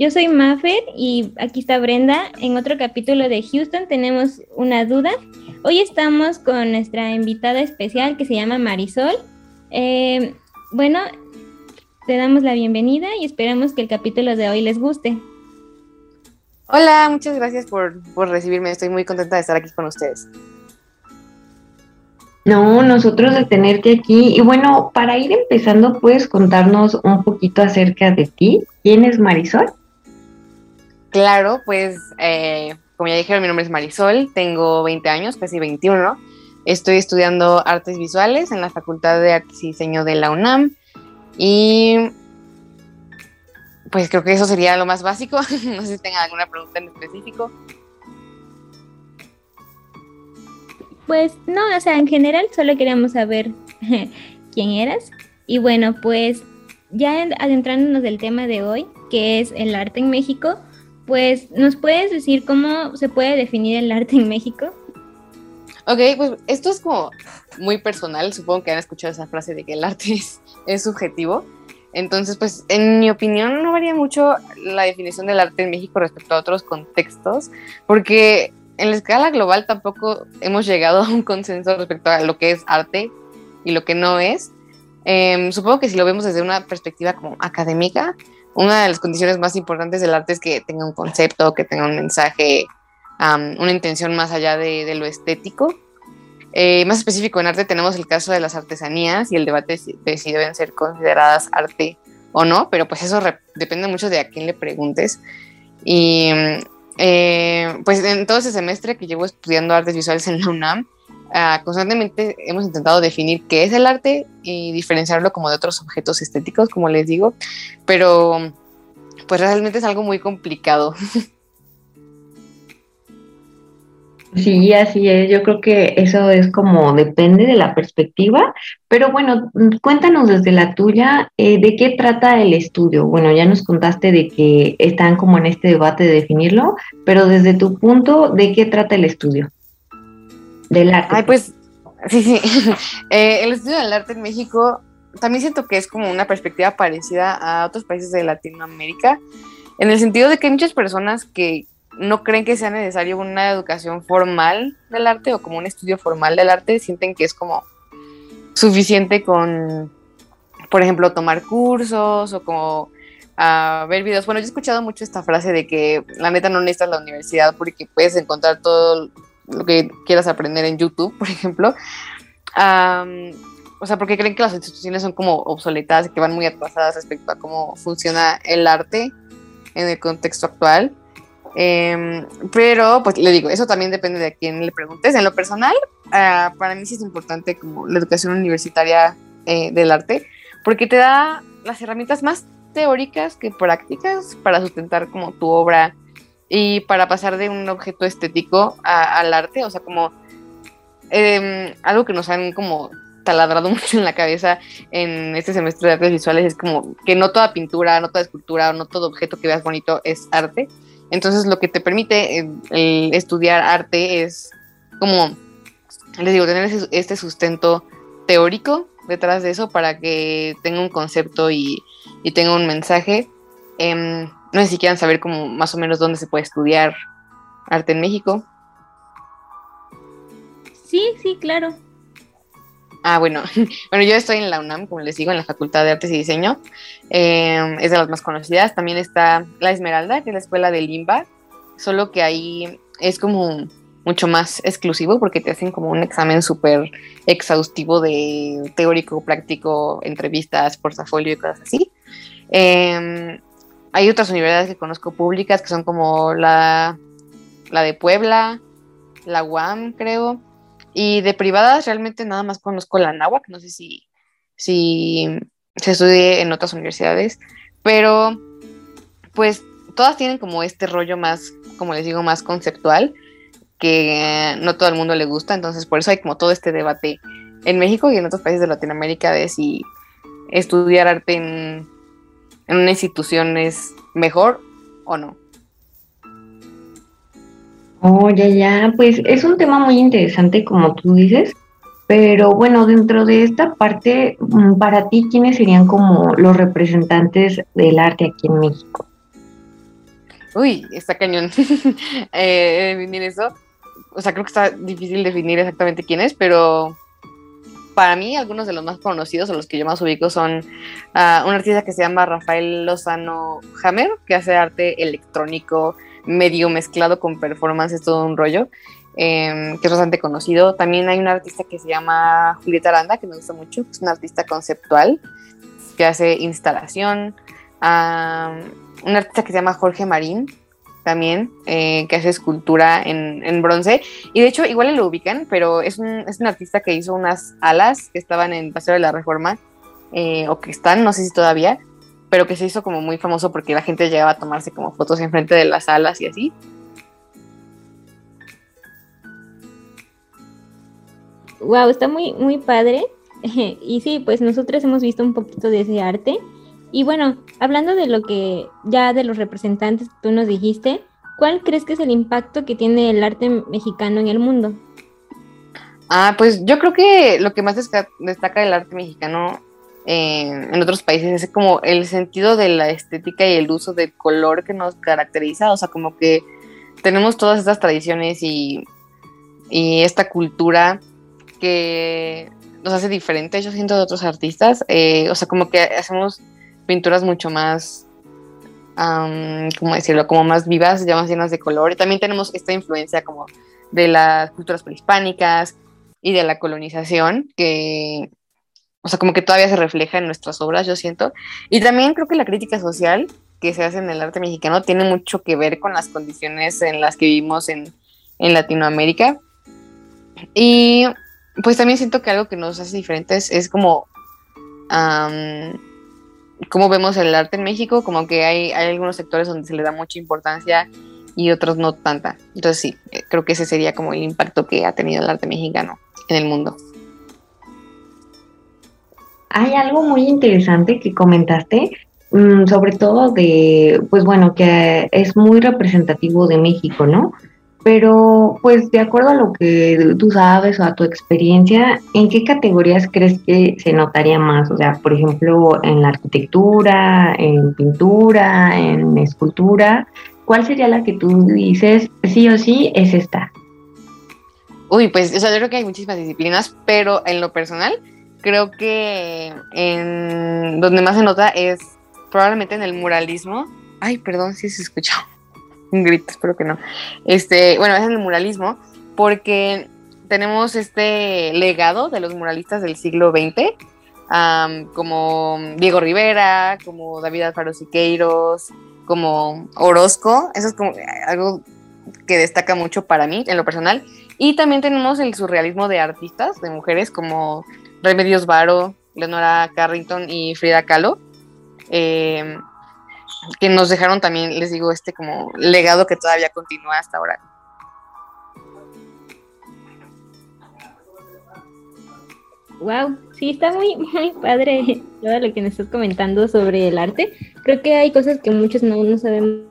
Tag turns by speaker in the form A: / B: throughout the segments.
A: Yo soy Maffer y aquí está Brenda. En otro capítulo de Houston tenemos una duda. Hoy estamos con nuestra invitada especial que se llama Marisol. Eh, bueno, te damos la bienvenida y esperamos que el capítulo de hoy les guste.
B: Hola, muchas gracias por, por recibirme. Estoy muy contenta de estar aquí con ustedes.
C: No, nosotros de tenerte aquí. Y bueno, para ir empezando, ¿puedes contarnos un poquito acerca de ti? ¿Quién es Marisol?
B: Claro, pues eh, como ya dijeron, mi nombre es Marisol, tengo 20 años, casi 21. Estoy estudiando artes visuales en la Facultad de Artes y Diseño de la UNAM. Y pues creo que eso sería lo más básico. no sé si tengan alguna pregunta en específico.
A: Pues no, o sea, en general solo queríamos saber quién eras. Y bueno, pues ya adentrándonos del tema de hoy, que es el arte en México, pues ¿nos puedes decir cómo se puede definir el arte en México?
B: Ok, pues esto es como muy personal, supongo que han escuchado esa frase de que el arte es, subjetivo. Entonces, pues en mi opinión no varía mucho la definición del arte en México respecto a otros contextos, porque en la escala global tampoco hemos llegado a un consenso respecto a lo que es arte y lo que no es. Em, supongo que si lo vemos desde una perspectiva como académica, una de las condiciones más importantes del arte es que tenga un concepto, que tenga un mensaje, una intención más allá de, lo estético. Eh, más específico en arte tenemos el caso de las artesanías y el debate de si deben ser consideradas arte o no, pero pues eso depende mucho de a quién le preguntes. Y eh, pues en todo ese semestre que llevo estudiando artes visuales en la UNAM, ah, constantemente hemos intentado definir qué es el arte y diferenciarlo como de otros objetos estéticos, como les digo, pero pues realmente es algo muy complicado.
C: Sí, así es. Yo creo que eso es como depende de la perspectiva. Pero bueno, cuéntanos desde la tuya, eh, ¿de qué trata el estudio? Bueno, ya nos contaste de que están como en este debate de definirlo, pero desde tu punto, ¿de qué trata el estudio? Del arte.
B: Ay, pues, sí, sí. Eh, el estudio del arte en México también siento que es como una perspectiva parecida a otros países de Latinoamérica, en el sentido de que hay muchas personas que no creen que sea necesario una educación formal del arte o como un estudio formal del arte, sienten que es como suficiente con, por ejemplo, tomar cursos o como a ver videos. Bueno, yo he escuchado mucho esta frase de que la neta no necesitas la universidad porque puedes encontrar todo lo que quieras aprender en YouTube, por ejemplo. o sea, porque creen que las instituciones son como obsoletas y que van muy atrasadas respecto a cómo funciona el arte en el contexto actual. Em, pero, pues le digo, eso también depende de quién le preguntes. En lo personal, ah, para mí sí es importante como la educación universitaria eh, del arte, porque te da las herramientas más teóricas que prácticas para sustentar como tu obra y para pasar de un objeto estético al arte, o sea, como em, algo que nos han como taladrado mucho en la cabeza en este semestre de artes visuales es como que no toda pintura, no toda escultura, no todo objeto que veas bonito es arte entonces lo que te permite eh, estudiar arte es como, les digo, tener este sustento teórico detrás de eso para que tenga un concepto y, tenga un mensaje. Em, no sé si quieran saber como más o menos dónde se puede estudiar arte en México.
A: Sí, sí, claro.
B: Ah, bueno. bueno, yo estoy en la UNAM, como les digo, en la Facultad de Artes y Diseño. Em, es de las más conocidas. También está La Esmeralda, que es la escuela de Limba, solo que ahí es como mucho más exclusivo porque te hacen como un examen súper exhaustivo de teórico, práctico, entrevistas, portafolio y cosas así. Em, hay otras universidades que conozco públicas que son como la, la de Puebla, la UAM, creo. Y de privadas realmente nada más conozco la náhuac, no sé si, si se estudie en otras universidades, pero pues todas tienen como este rollo más, como les digo, más conceptual, que no todo el mundo le gusta, entonces por eso hay como todo este debate en México y en otros países de Latinoamérica de si estudiar arte en, en una institución es mejor o no.
C: Oh, ya, ya, pues es un tema muy interesante como tú dices, pero bueno, dentro de esta parte, mm, para ti, ¿quiénes serían como los representantes del arte aquí en México?
B: Uy, está cañón eh, definir eso. O sea, creo que está difícil definir exactamente quién es, pero para mí algunos de los más conocidos o los que yo más ubico son uh, un artista que se llama Rafael Lozano Hammer, que hace arte electrónico medio mezclado con performance, es todo un rollo, eh, que es bastante conocido. También hay un artista que se llama Julieta Aranda, que me gusta mucho, es un artista conceptual, que hace instalación. Uh, un artista que se llama Jorge Marín, también, eh, que hace escultura en, bronce. Y de hecho, igual lo ubican, pero es un, es un artista que hizo unas alas que estaban en Paseo de la Reforma, eh, o que están, no sé si todavía, pero que se hizo como muy famoso porque la gente llegaba a tomarse como fotos enfrente de las alas y así.
A: Wow, está muy, muy padre. y sí, pues nosotros hemos visto un poquito de ese arte. Y bueno, hablando de lo que ya de los representantes tú nos dijiste, ¿cuál crees que es el impacto que tiene el arte mexicano en el mundo?
B: Ah, pues yo creo que lo que más destaca del arte mexicano eh, en otros países es como el sentido de la estética y el uso del color que nos caracteriza, o sea, como que tenemos todas estas tradiciones y, y esta cultura que nos hace diferente, yo siento, de otros artistas, eh, o sea, como que hacemos pinturas mucho más, um, ¿cómo decirlo? Como más vivas, ya más llenas de color. Y también tenemos esta influencia como de las culturas prehispánicas y de la colonización, que, o sea, como que todavía se refleja en nuestras obras, yo siento. Y también creo que la crítica social que se hace en el arte mexicano tiene mucho que ver con las condiciones en las que vivimos en, en Latinoamérica. Y pues también siento que algo que nos hace diferentes es como cómo vemos el arte en México, como que hay, algunos sectores donde se le da mucha importancia y otros no tanta. Entonces sí, eh, creo que ese sería como el impacto que ha tenido el arte mexicano en el mundo.
C: Hay algo muy interesante que comentaste, mm, sobre todo de, pues bueno, que es muy representativo de México, ¿no? Pero, pues, de acuerdo a lo que tú sabes o a tu experiencia, ¿en qué categorías crees que se notaría más? O sea, por ejemplo, en la arquitectura, en pintura, en escultura. ¿Cuál sería la que tú dices, sí o sí, es esta?
B: Uy, pues, o sea, yo creo que hay muchísimas disciplinas, pero en lo personal, creo que en donde más se nota es probablemente en el muralismo. Ay, perdón si se escuchó un grito, espero que no. Este, bueno, es el muralismo, porque tenemos este legado de los muralistas del siglo XX, como Diego Rivera, como David Alfaro Siqueiros, como Orozco, eso es como algo que destaca mucho para mí en lo personal. Y también tenemos el surrealismo de artistas, de mujeres como Remedios Varo, Leonora Carrington y Frida Kahlo. Eh, que nos dejaron también, les digo, este como legado que todavía continúa hasta ahora.
A: Wow, sí, está muy, muy padre todo lo que nos estás comentando sobre el arte. Creo que hay cosas que muchos no, no sabemos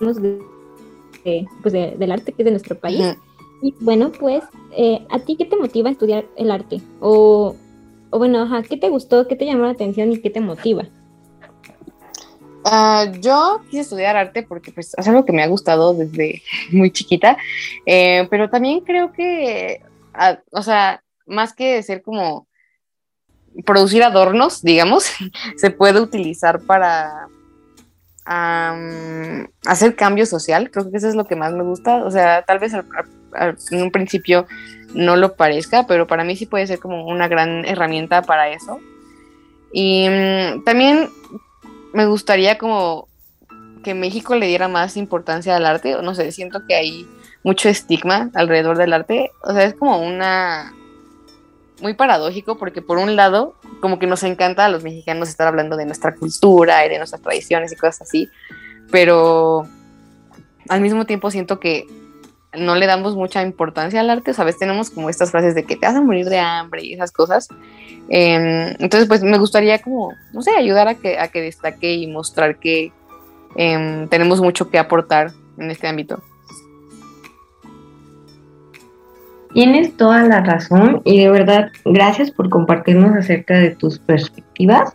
A: de, pues del arte que es de nuestro país. Y bueno, pues, eh, ¿a ti qué te motiva a estudiar el arte? O, o bueno, ajá, ¿qué te gustó, qué te llamó la atención y qué te motiva?
B: Uh, yo quise estudiar arte porque pues, es algo que me ha gustado desde muy chiquita, eh, pero también creo que, uh, o sea, más que ser como producir adornos, digamos, se puede utilizar para hacer cambio social. Creo que eso es lo que más me gusta. O sea, tal vez en un principio no lo parezca, pero para mí sí puede ser como una gran herramienta para eso. Y um, también me gustaría como que México le diera más importancia al arte, o no sé, siento que hay mucho estigma alrededor del arte, o sea, es como una muy paradójico porque por un lado, como que nos encanta a los mexicanos estar hablando de nuestra cultura y de nuestras tradiciones y cosas así, pero al mismo tiempo siento que no le damos mucha importancia al arte, ¿sabes? Tenemos como estas frases de que te vas a morir de hambre y esas cosas. Eh, entonces, pues me gustaría como, no sé, ayudar a que, a que destaque y mostrar que eh, tenemos mucho que aportar en este ámbito.
C: Tienes toda la razón y de verdad, gracias por compartirnos acerca de tus perspectivas.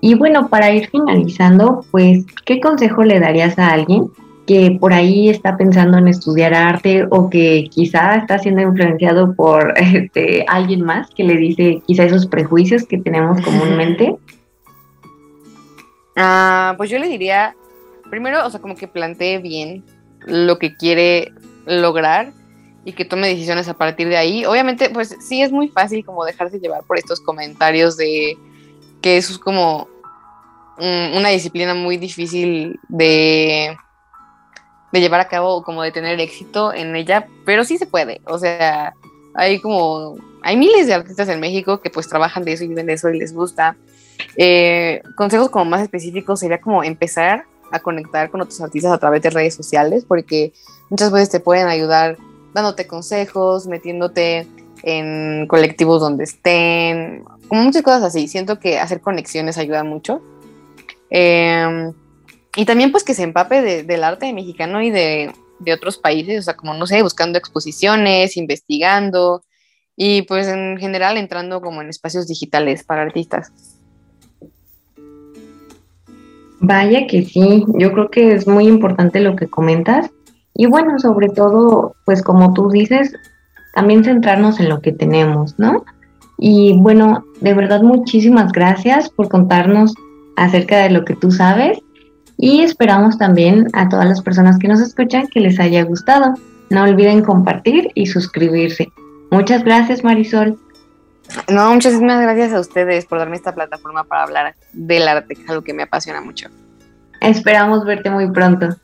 C: Y bueno, para ir finalizando, pues, ¿qué consejo le darías a alguien que por ahí está pensando en estudiar arte o que quizá está siendo influenciado por este, alguien más que le dice quizá esos prejuicios que tenemos comúnmente?
B: Ah, pues yo le diría, primero, o sea, como que plantee bien lo que quiere lograr y que tome decisiones a partir de ahí. Obviamente, pues sí es muy fácil como dejarse llevar por estos comentarios de que eso es como una disciplina muy difícil de, de llevar a cabo, como de tener éxito en ella, pero sí se puede. O sea, hay como, hay miles de artistas en México que pues trabajan de eso y viven de eso y les gusta. Eh, consejos como más específicos sería como empezar a conectar con otros artistas a través de redes sociales, porque muchas veces te pueden ayudar dándote consejos, metiéndote en colectivos donde estén, como muchas cosas así. Siento que hacer conexiones ayuda mucho. Em, y también pues que se empape del arte mexicano y de, de, otros países, o sea, como no sé, buscando exposiciones, investigando y pues en general entrando como en espacios digitales para artistas.
C: Vaya que sí, yo creo que es muy importante lo que comentas y bueno, sobre todo, pues como tú dices, también centrarnos en lo que tenemos, ¿no? Y bueno, de verdad muchísimas gracias por contarnos acerca de lo que tú sabes y esperamos también a todas las personas que nos escuchan que les haya gustado. No olviden compartir y suscribirse. Muchas gracias Marisol.
B: No, muchísimas gracias a ustedes por darme esta plataforma para hablar del arte, que es algo que me apasiona mucho.
C: Esperamos verte muy pronto.